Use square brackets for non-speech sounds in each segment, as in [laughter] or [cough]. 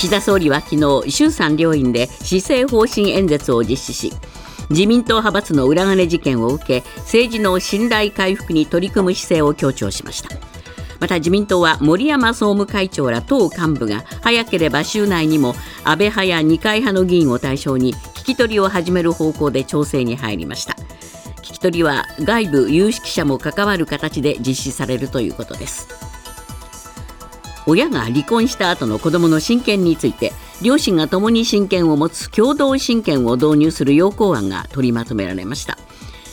岸田総理は昨日衆参両院で施政方針演説を実施し自民党派閥の裏金事件を受け政治の信頼回復に取り組む姿勢を強調しました。また自民党は森山総務会長ら党幹部が早ければ週内にも安倍派や二階派の議員を対象に聞き取りを始める方向で調整に入りました。聞き取りは外部有識者も関わる形で実施されるということです。親が離婚した後の子どもの親権について両親が共に親権を持つ共同親権を導入する要項案が取りまとめられました。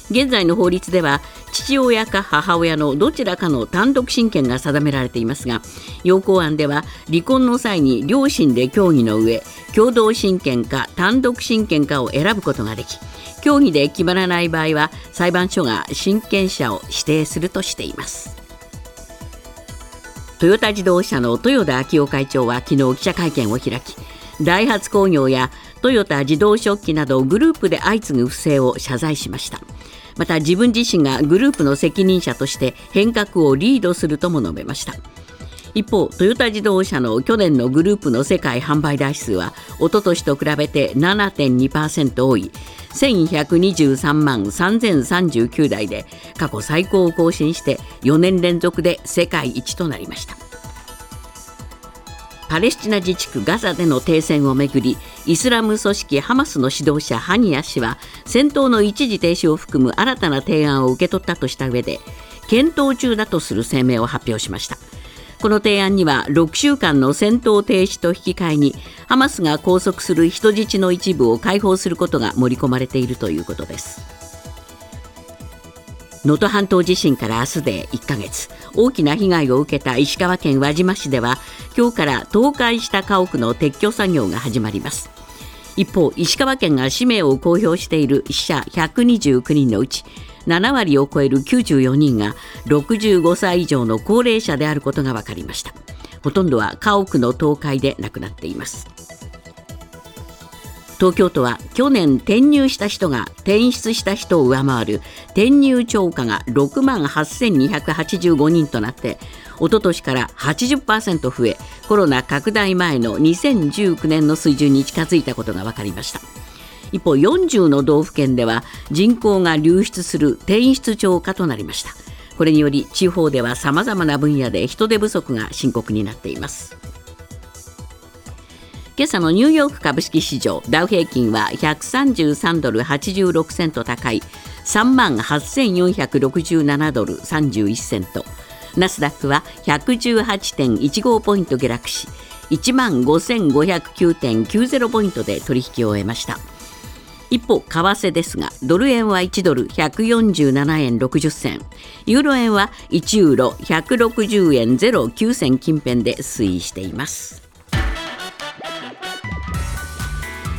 現在の法律では父親か母親のどちらかの単独親権が定められていますが要項案では離婚の際に両親で協議の上共同親権か単独親権かを選ぶことができ協議で決まらない場合は裁判所が親権者を指定するとしています。トヨタ自動車の豊田章男会長は昨日記者会見を開きダイハツ工業やトヨタ自動食器などグループで相次ぐ不正を謝罪しました。また自分自身がグループの責任者として変革をリードするとも述べました。一方トヨタ自動車の去年のグループの世界販売台数は一昨年と比べて7.2%多い。1123万3039台で過去最高を更新して4年連続で世界一となりました。パレスチナ自治区ガザでの停戦をめぐりイスラム組織ハマスの指導者ハニヤ氏は戦闘の一時停止を含む新たな提案を受け取ったとした上で検討中だとする声明を発表しました。この提案には6週間の戦闘停止と引き換えにハマスが拘束する人質の一部を解放することが盛り込まれているということです。能登半島地震から明日で1ヶ月。大きな被害を受けた石川県輪島市では今日から倒壊した家屋の撤去作業が始まります。一方石川県が氏名を公表している死者129人のうち7割を超える94人が65歳以上の高齢者であることが分かりました。ほとんどは家屋の倒壊で亡くなっています。東京都は去年転入した人が転出した人を上回る転入超過が6万8285人となっておととしから80%増えコロナ拡大前の2019年の水準に近づいたことが分かりました。一方40の道府県では人口が流出する転出超過となりました。これにより地方ではさまざまな分野で人手不足が深刻になっています。今朝のニューヨーク株式市場ダウ平均は133ドル86セント高い3万8467ドル31セント。ナスダックは118.15ポイント下落し1万5509.90ポイントで取引を終えました。一方為替ですがドル円は1ドル147円60銭。ユーロ円は1ユーロ160円09銭近辺で推移しています。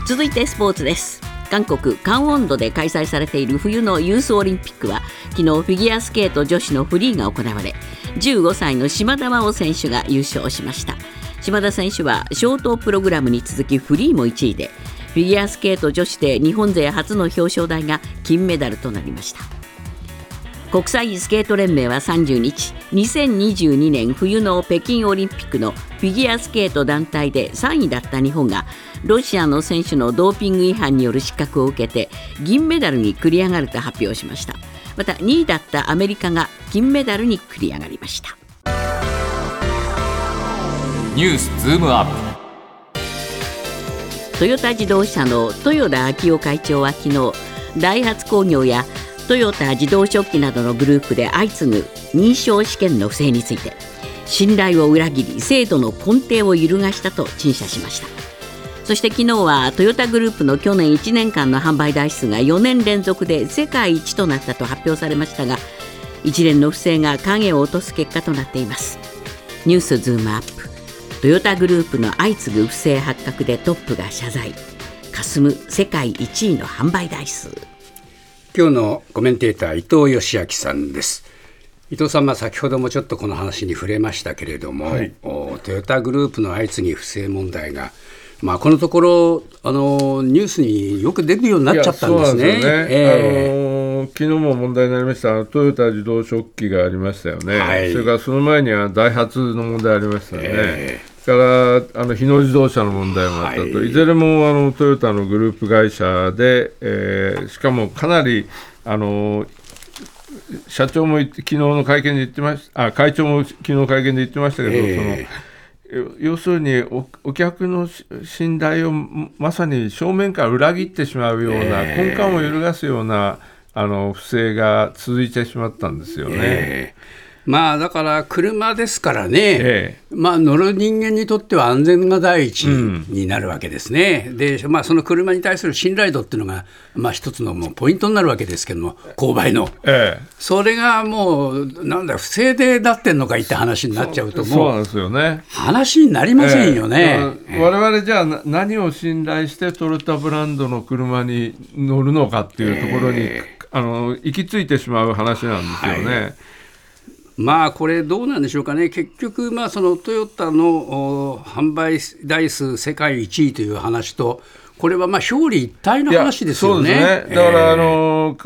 続いてスポーツです。韓国カンウォンドで開催されている冬のユースオリンピックは昨日フィギュアスケート女子のフリーが行われ15歳の島田真央選手が優勝しました。島田選手はショートプログラムに続きフリーも1位でフィギュアスケート女子で日本勢初の表彰台が金メダルとなりました。国際スケート連盟は30日2022年冬の北京オリンピックのフィギュアスケート団体で3位だった日本がロシアの選手のドーピング違反による失格を受けて銀メダルに繰り上がると発表しました。また2位だったアメリカが金メダルに繰り上がりました。ニュースズームアップ。トヨタ自動車の豊田章男会長は昨日ダイハツ工業やトヨタ自動食器などのグループで相次ぐ認証試験の不正について信頼を裏切り制度の根底を揺るがしたと陳謝しました。そして昨日はトヨタグループの去年1年間の販売台数が4年連続で世界一となったと発表されましたが一連の不正が影を落とす結果となっています。ニュースズームアップ。トヨタグループの相次ぐ不正発覚でトップが謝罪。霞む世界1位の販売台数。今日のコメンテーター伊藤義明さんです。伊藤さん、まあ、先ほどもちょっとこの話に触れましたけれども、はい、トヨタグループの相次ぎ不正問題が、まあ、このところあのニュースによく出るようになっちゃったんですね。すね。えー、あの昨日も問題になりました。トヨタ自動食器がありましたよね、はい、それからその前にはダイハツの問題ありましたよね。えーからあの日野自動車の問題もあったと、はい、いずれもあのトヨタのグループ会社で、えー、しかもかなりあの社長も昨日の会見で言ってましたあ会長も昨日会見で言ってましたけど、えー、その要するにお客の信頼をまさに正面から裏切ってしまうような、えー、根幹を揺るがすようなあの不正が続いてしまったんですよね。えーまあだから車ですからね、ええ、まあ乗る人間にとっては安全が第一になるわけですね、うん、でまあ、その車に対する信頼度っていうのが、まあ、一つのもうポイントになるわけですけども、購買の、ええ、それがもう、なんだ、不正でなってんのかいって話になっちゃうと、もう、なんですよね、話になりませんよね。われわれじゃあ、何を信頼してトヨタブランドの車に乗るのかっていうところに、あの行き着いてしまう話なんですよね。はいまあこれ、どうなんでしょうかね、結局、まあ、そのトヨタの販売台数世界1位という話と、これはまあ表裏一体の話ですよね。ね。だから、あの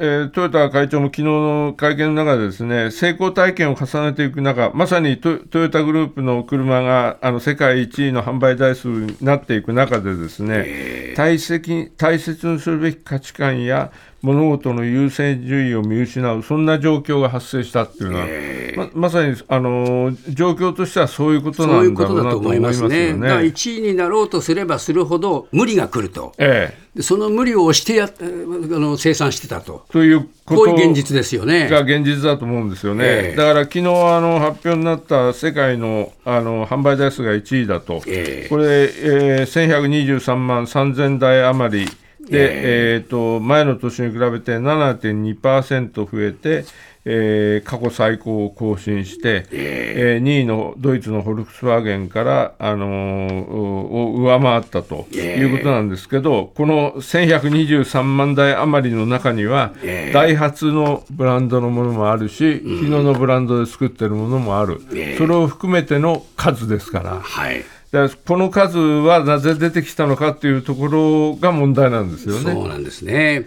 えー、トヨタ会長も昨日の会見の中でですね成功体験を重ねていく中まさにトヨタグループの車があの世界1位の販売台数になっていく中でですね大切大切にするべき価値観や物事の優先順位を見失う、そんな状況が発生したっていうのは、えー、ままさにあの状況としてはそういうことなんだろうなと思いますね。ね1位になろうとすればするほど無理が来ると、えー、その無理を押してやあの生産してたと。というこういう現実ですよね。が現実だと思うんですよね。えー、だから昨日あの発表になった世界のあの販売台数が1位だと、えー、これ、えー、1123万3000台余り。で、えー、と前の年に比べて7.2%増えて、えー、過去最高を更新して、えー、2位のドイツのフォルクスワーゲンから、あのー、を上回ったということなんですけど、この1123万台余りの中には、ダイハツのブランドのものもあるし、日野のブランドで作ってるものもある、それを含めての数ですから。はい。でこの数はなぜ出てきたのかというところが問題なんですよね。そうなんですね。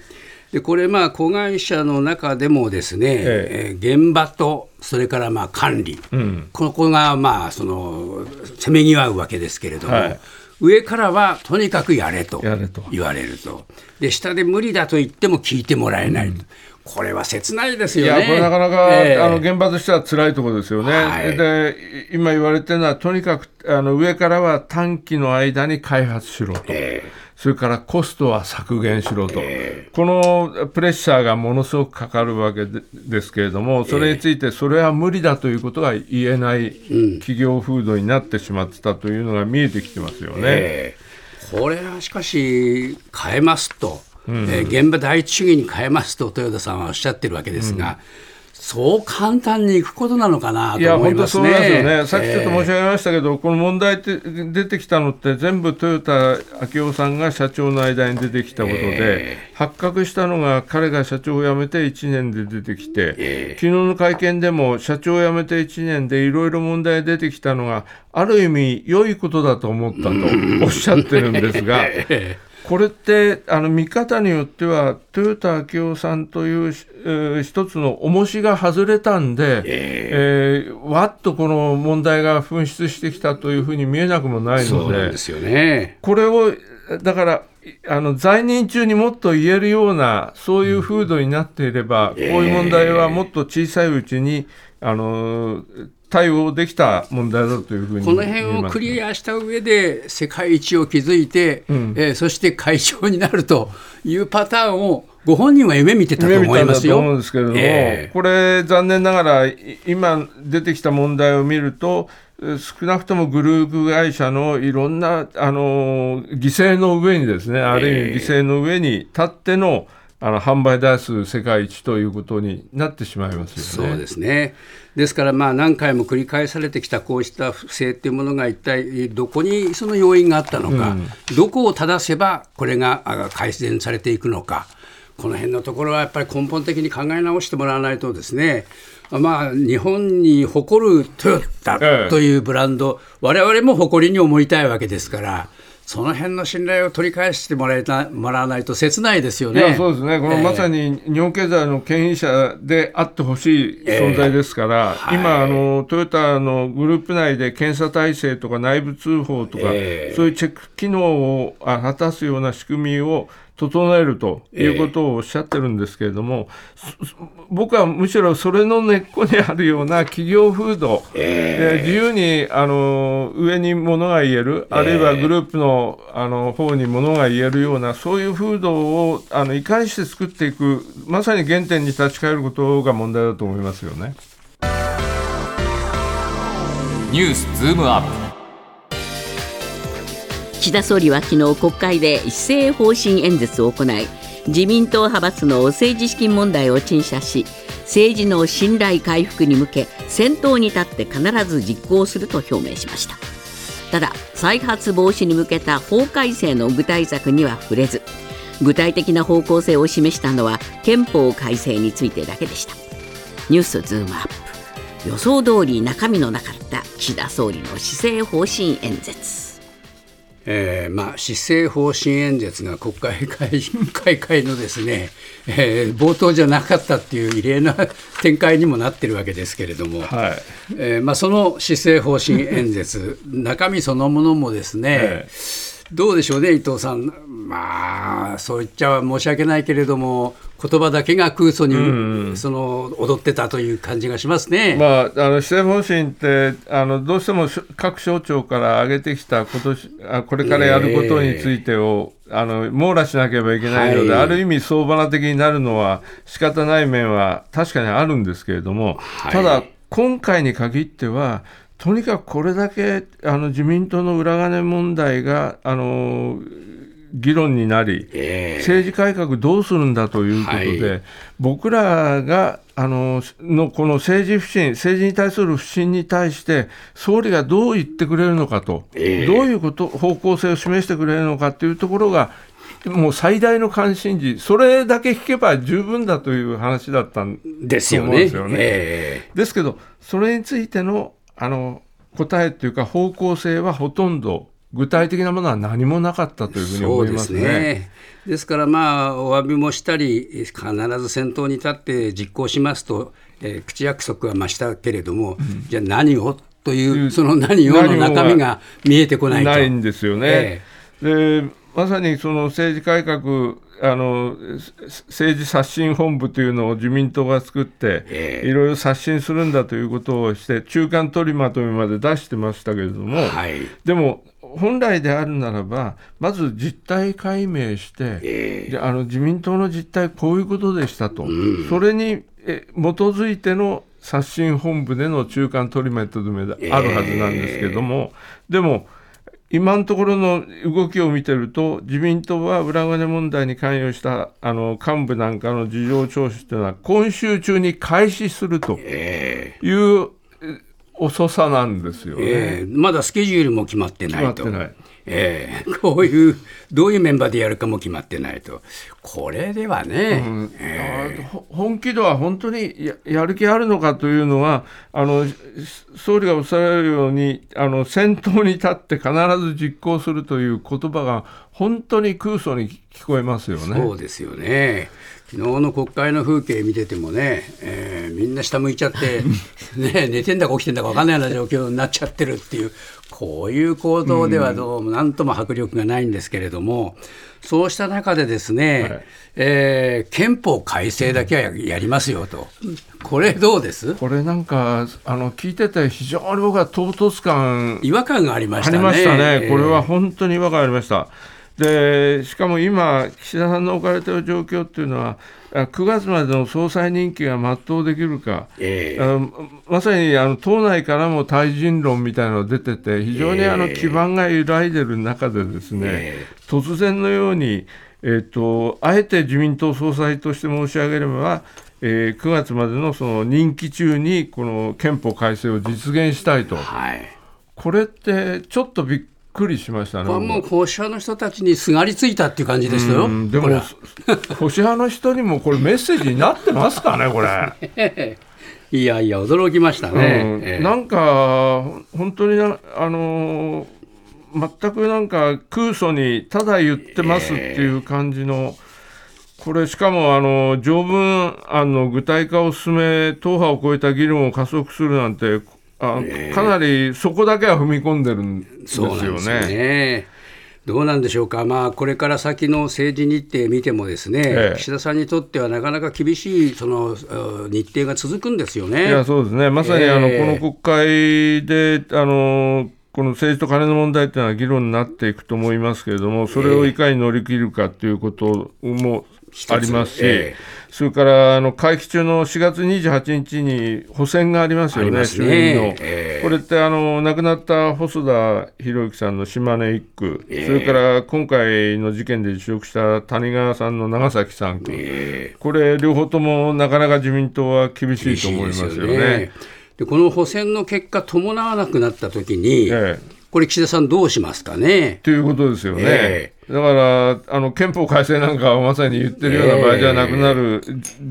でこれ、まあ、子会社の中でもですね、ええ。現場とそれからまあ管理、うん、ここがまあそのせめぎ合うわけですけれども、はい、上からはとにかくやれと。言われると、で下で無理だと言っても聞いてもらえないと。うんこれは切ないですよね。いや、これなかなか、えー、あの現場としては辛いところですよね。はい、で、今言われてるのは、とにかくあの上からは短期の間に開発しろと。えーそれからコストは削減しろと、えー、このプレッシャーがものすごくかかるわけですけれども、それについて、それは無理だということが言えない企業風土になってしまってたというのが見えてきてますよね。えー、これはしかし、変えますと。うん、えー、現場第一主義に変えますと豊田さんはおっしゃってるわけですが、うん、そう簡単にいくことなのかなと思いますね。いや本当そうですよね。さっきちょっと申し上げましたけど、えー、この問題って出てきたのって全部豊田昭夫さんが社長の間に出てきたことで、えー、発覚したのが彼が社長を辞めて1年で出てきて、えー、昨日の会見でも社長を辞めて1年でいろいろ問題出てきたのがある意味良いことだと思ったとおっしゃってるんですが。[laughs] これってあの見方によっては豊田昭夫さんという、えー、一つの重しが外れたんで、えー、えー、わっとこの問題が噴出してきたというふうに見えなくもないのでですよ、ね、これをだからあの在任中にもっと言えるようなそういう風土になっていれば、こういう問題はもっと小さいうちにあの対応できた問題だというふうにこの辺をクリアした上で世界一を築いて、うん、えー、そして会長になるというパターンをご本人は夢見てたと思いますよ。思うんですけれども、えー、これ残念ながら今出てきた問題を見ると少なくともグループ会社のいろんなあの犠牲の上にですねある意味犠牲の上に立っての、えーあの販売台数世界一ということになってしまいますよね。そうですねですから、まあ、何回も繰り返されてきたこうした不正っていうものが一体どこにその要因があったのか、うん、どこを正せばこれが改善されていくのか、この辺のところはやっぱり根本的に考え直してもらわないとですね、まあ、日本に誇るトヨタというブランド、われわれも誇りに思いたいわけですから。その辺の信頼を取り返してもらえたもらわないと切ないですよね。そうですね、このまさに日本経済の牽引者であってほしい存在ですから、えーはい、今あの、トヨタのグループ内で検査体制とか内部通報とか、えー、そういうチェック機能を果たすような仕組みを整えるということをおっしゃってるんですけれども、えー、僕はむしろそれの根っこにあるような企業風土、えー、自由にあの上にものが言える、あるいはグループのあの方にものが言えるような、そういう風土をあのいかにして作っていく、まさに原点に立ち返ることが問題だと思いますよね。ニュースズームアップ岸田総理は昨日国会で施政方針演説を行い自民党派閥の政治資金問題を陳謝し政治の信頼回復に向け先頭に立って必ず実行すると表明しました。ただ再発防止に向けた法改正の具体策には触れず具体的な方向性を示したのは憲法改正についてだけでした。ニュースズームアップ。予想通り中身のなかった岸田総理の施政方針演説。えーまあ、施政方針演説が国会開 [laughs] 会のですね、えー、冒頭じゃなかったっていう異例な展開にもなってるわけですけれども、はい。えーまあ、その施政方針演説、中身そのものもですね、えー、どうでしょうね、伊藤さん、まあ、そう言っちゃ申し訳ないけれども、言葉だけが空想に、うん、その踊ってたという感じがしますね、まあ、あの施政方針ってあの、どうしても各省庁から上げてきた今年あこれからやることについてを、えー、あの網羅しなければいけないので、はい、ある意味、相場的になるのは仕方ない面は確かにあるんですけれども、はい、ただ、今回に限っては、とにかくこれだけあの自民党の裏金問題があの議論になり、えー、政治改革どうするんだということで、はい、僕らがあののこの政治不信、政治に対する不信に対して、総理がどう言ってくれるのかと、えー、どういうこと方向性を示してくれるのかというところが、もう最大の関心事、それだけ聞けば十分だという話だったんですよね。ですよね、えー、ですけど、それについてのあの答えというか、方向性はほとんど具体的なものは何もなかったというふうに思いますね。ですねですから、まあ、お詫びもしたり、必ず先頭に立って実行しますと、えー、口約束は増したけれども、うん、じゃあ何をという、その何をの中身が見えてこないと。ないんですよね。えー、でまさにその政治改革あの政治刷新本部というのを自民党が作って、えー、いろいろ刷新するんだということをして、中間取りまとめまで出してましたけれども、はい、でも、本来であるならば、まず実態解明して、えー、あの自民党の実態、こういうことでしたと、うん、それにえ基づいての刷新本部での中間取りまとめであるはずなんですけれども、えー、でも、今のところの動きを見てると、自民党は裏金問題に関与したあの幹部なんかの事情聴取というのは、今週中に開始するという遅さなんですよね、えー、まだスケジュールも決まってないと。決まってないえー、こういうどういうメンバーでやるかも決まってないと、これではね、うん。えー、本気度は本当にややる気あるのかというのは、あの総理がおっしゃられるようにあの、先頭に立って必ず実行するという言葉が、本当に空想に聞こえますよね。そうですよね昨日の国会の風景見ててもね、えー、みんな下向いちゃって、[laughs] ね、寝てんだか起きてんだか分かんないような状況になっちゃってるっていう、こういう行動ではどうもなんとも迫力がないんですけれども、そうした中でですね、はい、えー、憲法改正だけはやりますよと、これどうです？これなんかあの聞いてて非常に僕は唐突感違和感がありましたね。ありましたね、これは本当に違和感ありました。でしかも今、岸田さんの置かれている状況っていうのは、9月までの総裁任期が全うできるか、えー、まさにあの党内からも対人論みたいなのが出てて、非常にあの基盤が揺らいでる中で、ですね、えー、突然のように、えーと、あえて自民党総裁として申し上げれば、えー、9月までのその任期中にこの憲法改正を実現したいと、はい、これってちょっとびっくりしましたね。これもう保守派の人たちにすがりついたっていう感じですよ。でも、保守 [laughs] 派の人にもこれメッセージになってますかね、これ。[laughs] いやいや、驚きましたね。うん、なんか、本当にあの全くなんか空想にただ言ってますっていう感じの、これ、しかもあの条文案の具体化を進め、党派を超えた議論を加速するなんて、あかなりそこだけは踏み込んでるんですよね。どうなんでしょうか、まあ、これから先の政治日程見ても、ですね、ええ、岸田さんにとってはなかなか厳しいその日程が続くんですよね。いやそうですね。まさにあの、えー、この国会であのこの政治と金の問題というのは議論になっていくと思いますけれども、それをいかに乗り切るかということもありますし、えー、それからあの会期中の4月28日に補選がありますよね、ね。衆院の、えー、これってあの亡くなった細田博之さんの島根1区、えー、それから今回の事件で辞職した谷川さんの長崎3区、これ、両方ともなかなか自民党は厳しいと思いますよね。でこの補選の結果、伴わなくなったときに、ええ、これ、岸田さん、どうしますかね？ということですよね。えー、だからあの憲法改正なんかはまさに言ってるような場合じゃなくなる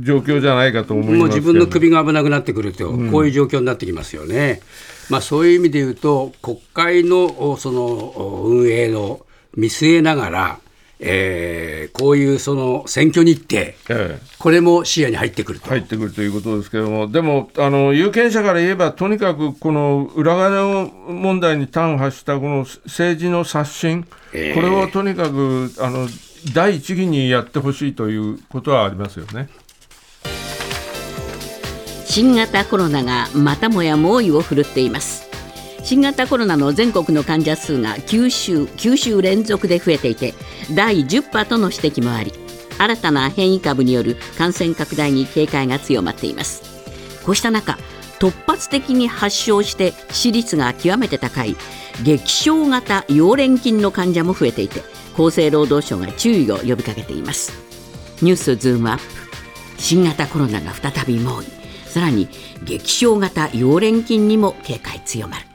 状況じゃないかと思います、もう自分の首が危なくなってくると、こういう状況になってきますよね。まあ、そういう意味で言うと、国会のその運営の見据えながら、えー、こういうその選挙日程、ええ、これも視野に入ってくると入ってくるということですけれども、でもあの有権者から言えば、とにかくこの裏金問題に端を発したこの政治の刷新、えー、これをとにかくあの第一義にやってほしいということはありますよね。新型コロナがまたもや猛威を振るっています。新型コロナの全国の患者数が9週 ,9 週連続で増えていて第10波との指摘もあり新たな変異株による感染拡大に警戒が強まっています。こうした中突発的に発症して致死率が極めて高い激症型溶連菌の患者も増えていて厚生労働省が注意を呼びかけています。ニュースズームアップ。新型コロナが再び猛威。さらに激症型溶連菌にも警戒強まる。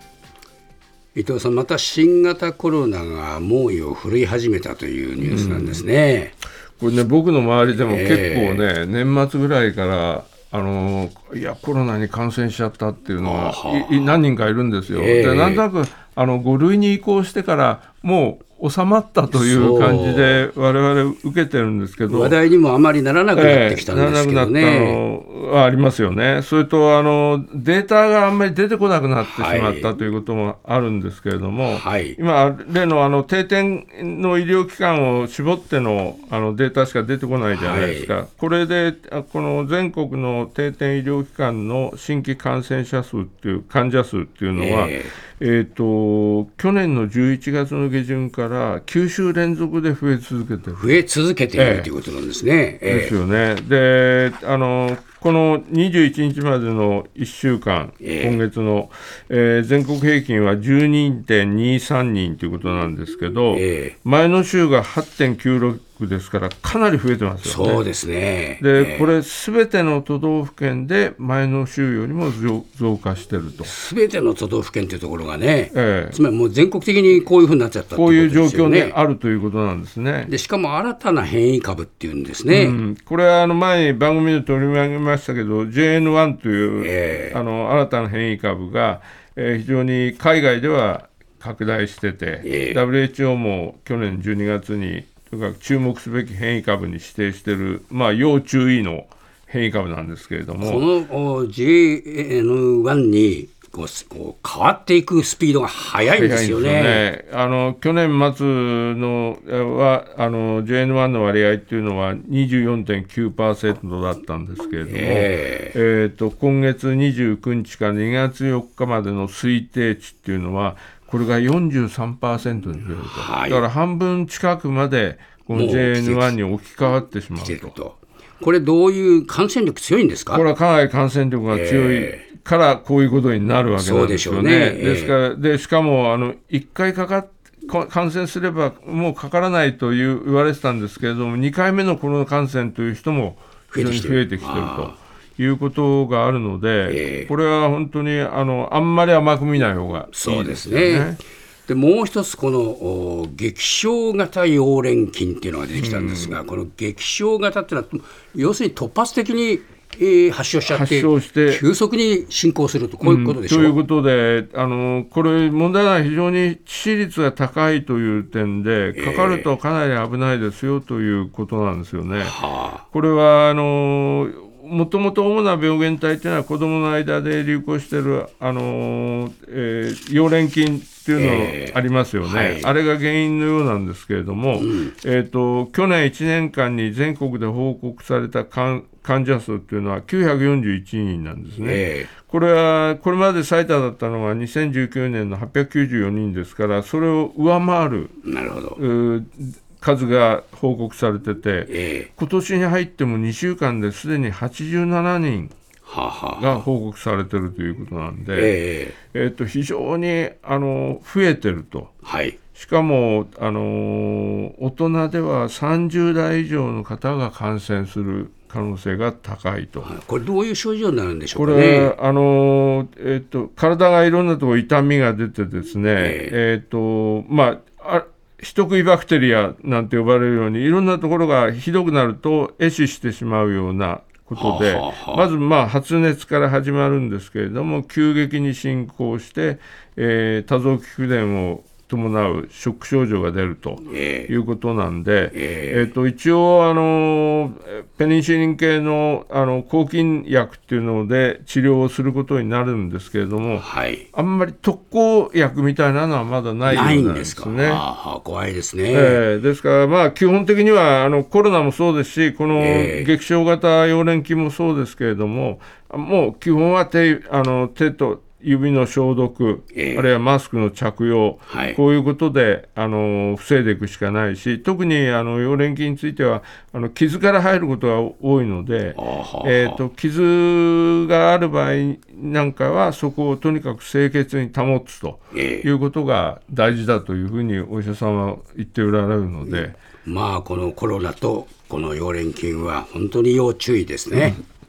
伊藤さん、また新型コロナが猛威を振るい始めたというニュースなんですね。これね、僕の周りでも結構ね、えー、年末ぐらいから、あのいや、コロナに感染しちゃったっていうのは、何人かいるんですよ。えー、でなんとなくあの5類に移行してから、もう収まったという感じで、われわれ受けてるんですけど、話題にもあまりならなくなってきたんですけどね。えー、ならなありますよね、それとあのデータがあんまり出てこなくなってしまった、はい、ということもあるんですけれども、はい、今、例のあの定点の医療機関を絞ってのあのデータしか出てこないじゃないですか、はい、これでこの全国の定点医療機関の新規感染者数っていう、患者数っていうのは、えーえーと、去年の11月の下旬から9週連続で増え続けて増え続けている、えー、ということなんですね。えー、ですよね。であのこの21日までの1週間、えー、今月の、えー、全国平均は12.23人ということなんですけど、えー、前の週が8.96ですから、かなり増えてますよね。そうですね。で、これ、すべての都道府県で前の週よりも増加してると。すべての都道府県というところがね、ええ、つまりもう全国的にこういうふうになっちゃった、ね、こういう状況にあるということなんですね。でしかも新たな変異株っていうんですね。うん、これはあの前に番組で取り上げましたけど、JN1 という、えあの新たな変異株が、えー、非常に海外では拡大してて、え WHO も去年12月にとか注目すべき変異株に指定している、まあ、要注意の変異株なんですけれども。この JN1 にこうこう変わっていくスピードが速いんですよね。よねあの去年末のはあの JN1 の割合っていうのは24.9%だったんですけれども、えー、えーと今月29日から2月4日までの推定値っていうのはこれが43%に増えると、はい、だから半分近くまでこの JN1 に置き換わってしまうと。これ、どういう感染力強いんですか？これはかなり感染力が強いからこういうことになるわけなんですよね。で、ね。えー、すからでしかもあの1回かか感染すればもうかからないという言われてたんですけれども、2回目のコロナ感染という人も非常に増えてきてると。いうことがあるので、えー、これは本当にあのあんまり甘く見ない方がいいですね。そうですね。でもう一つ、この激症型溶連菌っていうのが出てきたんですが、うん、この激症型っていうのは、要するに突発的にえー、発症しちゃって、急速に進行すると、こういうことでしょ？う、うん、ということで、あのこれ、問題は非常に致死率が高いという点で、かかるとかなり危ないですよということなんですよね。えー、これはあのもともと主な病原体というのは子どもの間で流行している、あのえー、溶連菌っていうのありますよね、えーはい、あれが原因のようなんですけれども、うん、えーと、去年1年間に全国で報告された患者数っていうのは941人なんですね、えー、これはこれまで最多だったのが2019年の894人ですから、それを上回る。なるほど数が報告されてて、えー、今年に入っても2週間ですでに87人が報告されてるということなんで、えー、えー、と非常にあの増えてると。はい。しかも、あの大人では30代以上の方が感染する可能性が高いと。これ、どういう症状になるんでしょうか、ね、これ、あのえーと、体がいろんなところ痛みが出てですね、えー、えーとまあ、あ人食いバクテリアなんて呼ばれるようにいろんなところがひどくなると壊死してしまうようなことで、まずまあ発熱から始まるんですけれども急激に進行して、えー、多臓器不全を伴うショック症状が出るということなんで、えー、えーと一応あの、ペニシリン系のあの抗菌薬っていうので治療をすることになるんですけれども、はい、あんまり特効薬みたいなのはまだないようなんですね。あ怖いですね、えー、ですから、まあ、基本的にはあのコロナもそうですし、この激症型溶連菌もそうですけれども、もう基本は手あの手と指の消毒、えー、あるいはマスクの着用、はい、こういうことであの防いでいくしかないし、特にあの溶連菌についてはあの傷から入ることが多いので、えーと、傷がある場合なんかは、そこをとにかく清潔に保つということが大事だというふうにお医者さんは言っておられるので。まあ、このコロナとこの溶連菌は本当に要注意ですね。うん